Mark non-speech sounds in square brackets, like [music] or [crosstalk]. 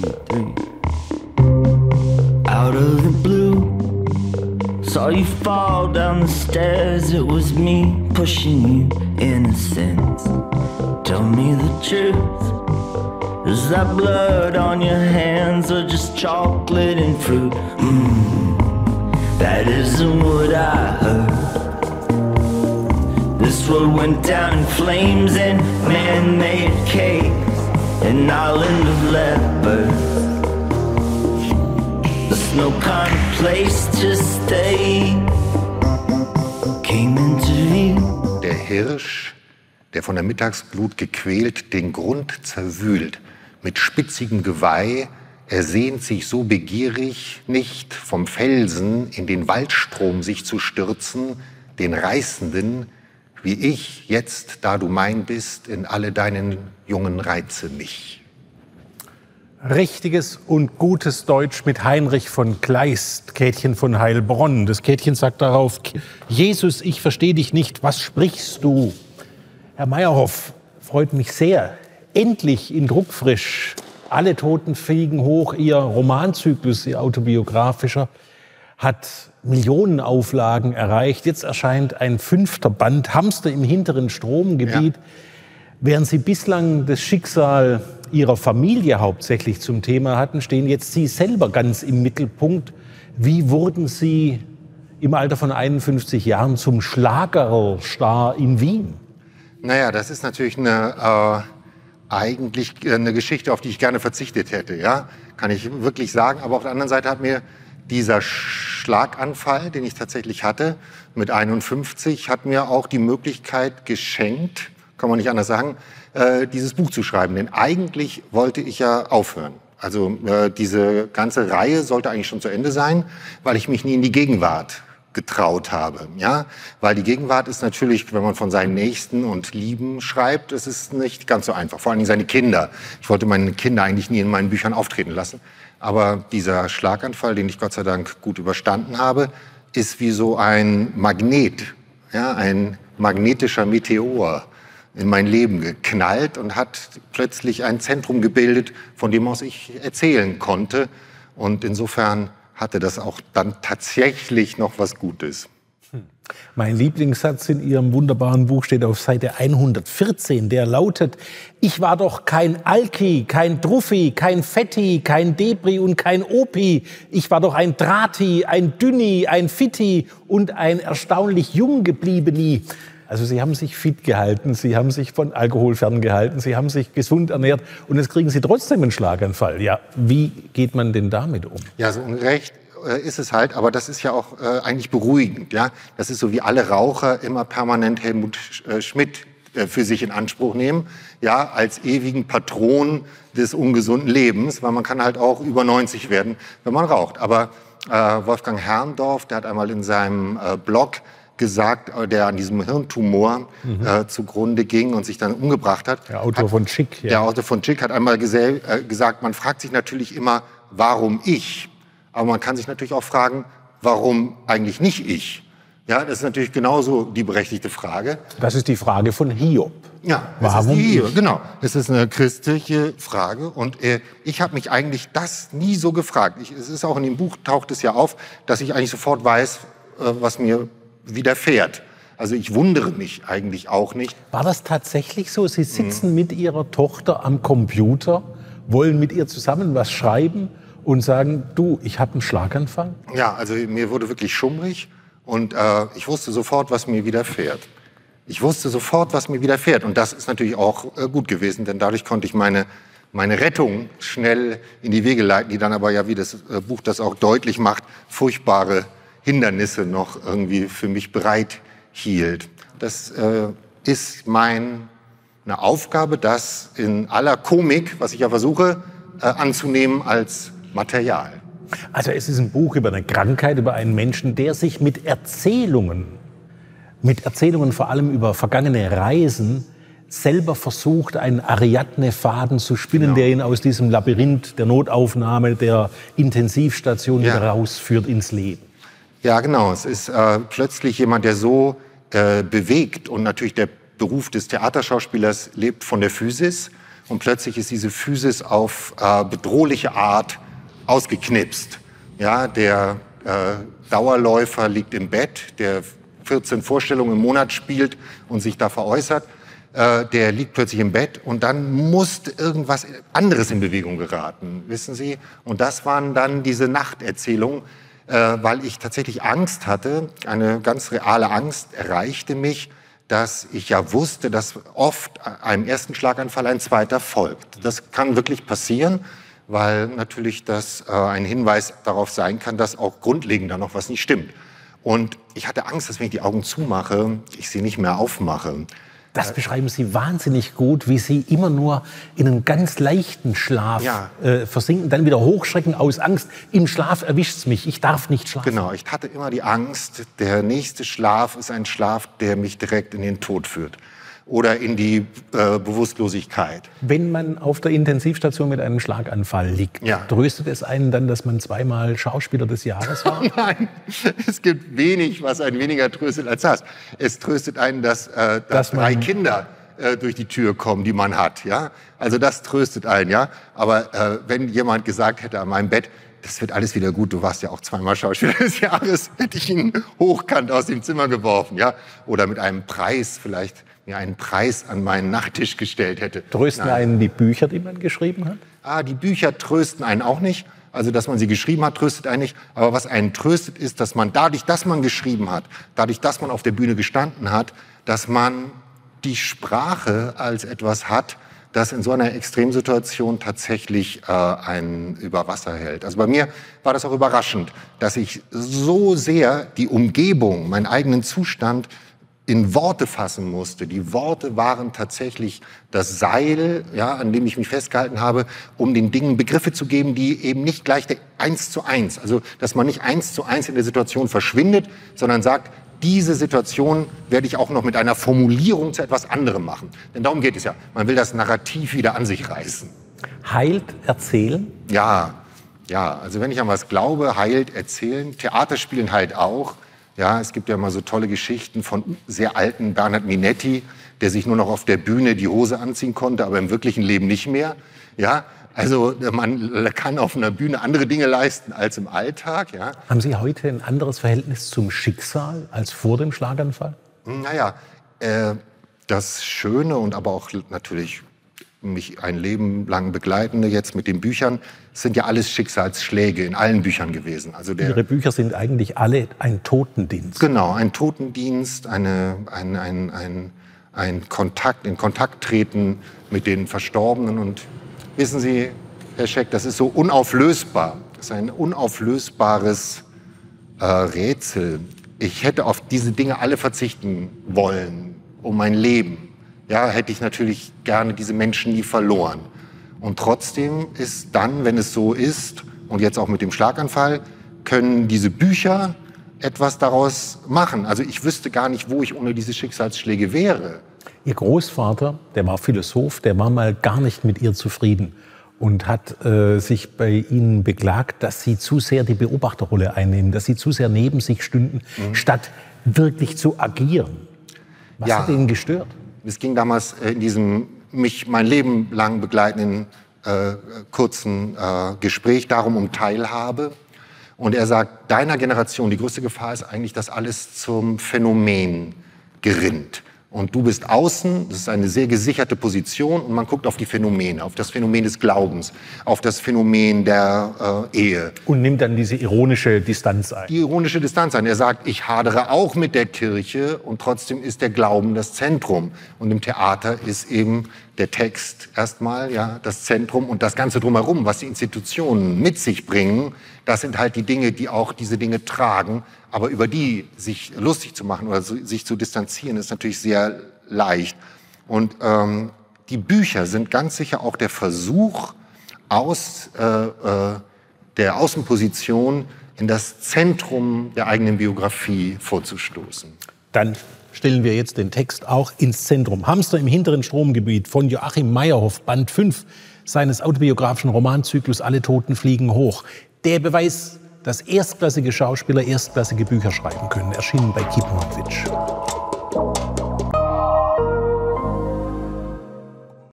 three. Out of the blue, saw you fall down the stairs. It was me pushing you, innocence. Tell me the truth. Is that blood on your hands or just chocolate and fruit? Mm, that isn't what I heard. This world went down in flames and man-made caves, an island of lepers. There's no kind of place to stay. Came into view. Der Hirsch, der von der Mittagsglut gequält den Grund zerwühlt, mit spitzigem Geweih, er sehnt sich so begierig, nicht vom Felsen in den Waldstrom sich zu stürzen, den reißenden, wie ich jetzt, da du mein bist, in alle deinen jungen Reize mich. Richtiges und gutes Deutsch mit Heinrich von Kleist, Käthchen von Heilbronn. Das Käthchen sagt darauf, Jesus, ich verstehe dich nicht, was sprichst du? Herr Meyerhoff, freut mich sehr. Endlich in Druckfrisch. Alle Toten fliegen hoch. Ihr Romanzyklus, Ihr autobiografischer, hat Millionenauflagen erreicht. Jetzt erscheint ein fünfter Band, Hamster im hinteren Stromgebiet. Ja. Während Sie bislang das Schicksal Ihrer Familie hauptsächlich zum Thema hatten, stehen jetzt Sie selber ganz im Mittelpunkt. Wie wurden Sie im Alter von 51 Jahren zum Schlagerstar in Wien? Naja, das ist natürlich eine, äh, eigentlich eine Geschichte, auf die ich gerne verzichtet hätte. Ja? Kann ich wirklich sagen. Aber auf der anderen Seite hat mir dieser Schlaganfall, den ich tatsächlich hatte mit 51, hat mir auch die Möglichkeit geschenkt, kann man nicht anders sagen, äh, dieses Buch zu schreiben. Denn eigentlich wollte ich ja aufhören. Also äh, diese ganze Reihe sollte eigentlich schon zu Ende sein, weil ich mich nie in die Gegenwart getraut habe, ja, weil die Gegenwart ist natürlich, wenn man von seinen Nächsten und Lieben schreibt, es ist nicht ganz so einfach. Vor allen Dingen seine Kinder. Ich wollte meine Kinder eigentlich nie in meinen Büchern auftreten lassen, aber dieser Schlaganfall, den ich Gott sei Dank gut überstanden habe, ist wie so ein Magnet, ja, ein magnetischer Meteor in mein Leben geknallt und hat plötzlich ein Zentrum gebildet, von dem aus ich erzählen konnte. Und insofern hatte das auch dann tatsächlich noch was Gutes. Hm. Mein Lieblingssatz in Ihrem wunderbaren Buch steht auf Seite 114, der lautet, ich war doch kein Alki, kein Druffi, kein Fetti, kein Debri und kein Opi. Ich war doch ein Drati, ein Dünni, ein Fitti und ein erstaunlich jung gebliebeni. Also Sie haben sich fit gehalten, Sie haben sich von Alkohol ferngehalten, Sie haben sich gesund ernährt und jetzt kriegen Sie trotzdem einen Schlaganfall. Ja, wie geht man denn damit um? Ja, so unrecht äh, ist es halt, aber das ist ja auch äh, eigentlich beruhigend. Ja, das ist so wie alle Raucher immer permanent Helmut äh, Schmidt äh, für sich in Anspruch nehmen, ja, als ewigen Patron des ungesunden Lebens, weil man kann halt auch über 90 werden, wenn man raucht. Aber Wolfgang Herrndorf, der hat einmal in seinem Blog gesagt, äh, der an diesem Hirntumor mhm. äh, zugrunde ging und sich dann umgebracht hat. Der Autor hat, von Chick. Ja. Der Autor von Chick hat einmal äh, gesagt, man fragt sich natürlich immer, warum ich? Aber man kann sich natürlich auch fragen, warum eigentlich nicht ich? Ja, das ist natürlich genauso die berechtigte Frage. Das ist die Frage von Hiob. Ja, das warum ist die Hiob, genau. Das ist eine christliche Frage und äh, ich habe mich eigentlich das nie so gefragt. Ich, es ist auch in dem Buch taucht es ja auf, dass ich eigentlich sofort weiß, äh, was mir widerfährt. Also ich wundere mich eigentlich auch nicht. War das tatsächlich so? Sie sitzen mhm. mit Ihrer Tochter am Computer, wollen mit ihr zusammen was schreiben und sagen, du, ich habe einen Schlaganfall? Ja, also mir wurde wirklich schummrig und äh, ich wusste sofort, was mir widerfährt. Ich wusste sofort, was mir widerfährt. Und das ist natürlich auch äh, gut gewesen, denn dadurch konnte ich meine, meine Rettung schnell in die Wege leiten, die dann aber ja, wie das äh, Buch das auch deutlich macht, furchtbare Hindernisse noch irgendwie für mich bereit hielt. Das äh, ist meine Aufgabe, das in aller Komik, was ich ja versuche, äh, anzunehmen als Material. Also es ist ein Buch über eine Krankheit, über einen Menschen, der sich mit Erzählungen, mit Erzählungen vor allem über vergangene Reisen, selber versucht, einen Ariadne-Faden zu spinnen, genau. der ihn aus diesem Labyrinth der Notaufnahme, der Intensivstation ja. wieder rausführt ins Leben. Ja, genau. Es ist äh, plötzlich jemand, der so äh, bewegt und natürlich der Beruf des Theaterschauspielers lebt von der Physis, und plötzlich ist diese Physis auf äh, bedrohliche Art ausgeknipst. Ja, der äh, Dauerläufer liegt im Bett, der 14 Vorstellungen im Monat spielt und sich da veräußert. Äh, der liegt plötzlich im Bett und dann musste irgendwas anderes in Bewegung geraten, wissen Sie? Und das waren dann diese Nachterzählungen, äh, weil ich tatsächlich Angst hatte, eine ganz reale Angst erreichte mich, dass ich ja wusste, dass oft einem ersten Schlaganfall ein zweiter folgt. Das kann wirklich passieren, weil natürlich das äh, ein Hinweis darauf sein kann, dass auch grundlegend da noch was nicht stimmt. Und ich hatte Angst, dass wenn ich die Augen zumache, ich sie nicht mehr aufmache. Das beschreiben Sie wahnsinnig gut, wie Sie immer nur in einen ganz leichten Schlaf ja. äh, versinken, dann wieder hochschrecken aus Angst. Im Schlaf erwischt es mich, ich darf nicht schlafen. Genau, ich hatte immer die Angst, der nächste Schlaf ist ein Schlaf, der mich direkt in den Tod führt oder in die äh, Bewusstlosigkeit. Wenn man auf der Intensivstation mit einem Schlaganfall liegt, ja. tröstet es einen dann, dass man zweimal Schauspieler des Jahres war? [laughs] Nein, es gibt wenig, was einen weniger tröstet als das. Es tröstet einen, dass, äh, dass, dass drei Kinder äh, durch die Tür kommen, die man hat. Ja? Also das tröstet einen. Ja? Aber äh, wenn jemand gesagt hätte an meinem Bett, das wird alles wieder gut. Du warst ja auch zweimal Schauspieler [laughs] des Jahres. Hätte ich ihn hochkant aus dem Zimmer geworfen, ja? Oder mit einem Preis vielleicht mir einen Preis an meinen Nachttisch gestellt hätte. Trösten Nein. einen die Bücher, die man geschrieben hat? Ah, die Bücher trösten einen auch nicht. Also, dass man sie geschrieben hat, tröstet einen nicht. Aber was einen tröstet, ist, dass man dadurch, dass man geschrieben hat, dadurch, dass man auf der Bühne gestanden hat, dass man die Sprache als etwas hat, das in so einer Extremsituation tatsächlich äh, einen über Wasser hält. Also bei mir war das auch überraschend, dass ich so sehr die Umgebung, meinen eigenen Zustand in Worte fassen musste. Die Worte waren tatsächlich das Seil, ja, an dem ich mich festgehalten habe, um den Dingen Begriffe zu geben, die eben nicht gleich eins zu eins, also dass man nicht eins zu eins in der Situation verschwindet, sondern sagt, diese Situation werde ich auch noch mit einer Formulierung zu etwas anderem machen. Denn darum geht es ja. Man will das Narrativ wieder an sich reißen. Heilt erzählen? Ja, ja. Also wenn ich an was glaube, heilt erzählen. Theaterspielen heilt auch. Ja, es gibt ja mal so tolle Geschichten von sehr alten Bernhard Minetti, der sich nur noch auf der Bühne die Hose anziehen konnte, aber im wirklichen Leben nicht mehr. Ja, also man kann auf einer Bühne andere Dinge leisten als im Alltag. Ja. Haben Sie heute ein anderes Verhältnis zum Schicksal als vor dem Schlaganfall? Naja, äh, das Schöne und aber auch natürlich mich ein Leben lang begleitende jetzt mit den Büchern, sind ja alles Schicksalsschläge in allen Büchern gewesen. Also der, Ihre Bücher sind eigentlich alle ein Totendienst. Genau, ein Totendienst, eine, ein, ein, ein, ein Kontakt, in Kontakt treten mit den Verstorbenen. Und wissen Sie, Herr Scheck, das ist so unauflösbar. Das ist ein unauflösbares äh, Rätsel. Ich hätte auf diese Dinge alle verzichten wollen, um mein Leben ja, hätte ich natürlich gerne diese Menschen nie verloren. Und trotzdem ist dann, wenn es so ist, und jetzt auch mit dem Schlaganfall, können diese Bücher etwas daraus machen. Also ich wüsste gar nicht, wo ich ohne diese Schicksalsschläge wäre. Ihr Großvater, der war Philosoph, der war mal gar nicht mit ihr zufrieden und hat äh, sich bei Ihnen beklagt, dass Sie zu sehr die Beobachterrolle einnehmen, dass Sie zu sehr neben sich stünden, mhm. statt wirklich zu agieren. Was ja. hat Ihnen gestört? Es ging damals äh, in diesem mich mein Leben lang begleitenden äh, kurzen äh, Gespräch darum um Teilhabe. Und er sagt, deiner Generation, die größte Gefahr ist eigentlich, dass alles zum Phänomen gerinnt. Und du bist außen, das ist eine sehr gesicherte Position und man guckt auf die Phänomene, auf das Phänomen des Glaubens, auf das Phänomen der äh, Ehe. Und nimmt dann diese ironische Distanz ein. Die ironische Distanz ein. Er sagt, ich hadere auch mit der Kirche und trotzdem ist der Glauben das Zentrum. Und im Theater ist eben der Text erstmal ja das Zentrum und das Ganze drumherum, was die Institutionen mit sich bringen, das sind halt die Dinge, die auch diese Dinge tragen, aber über die sich lustig zu machen oder sich zu distanzieren, ist natürlich sehr leicht. Und ähm, die Bücher sind ganz sicher auch der Versuch, aus äh, äh, der Außenposition in das Zentrum der eigenen Biografie vorzustoßen. Dann stellen wir jetzt den Text auch ins Zentrum. Hamster im hinteren Stromgebiet von Joachim Meyerhoff, Band 5 seines autobiografischen Romanzyklus Alle Toten fliegen hoch. Der Beweis dass erstklassige Schauspieler erstklassige Bücher schreiben können, erschienen bei Kiepenowitsch.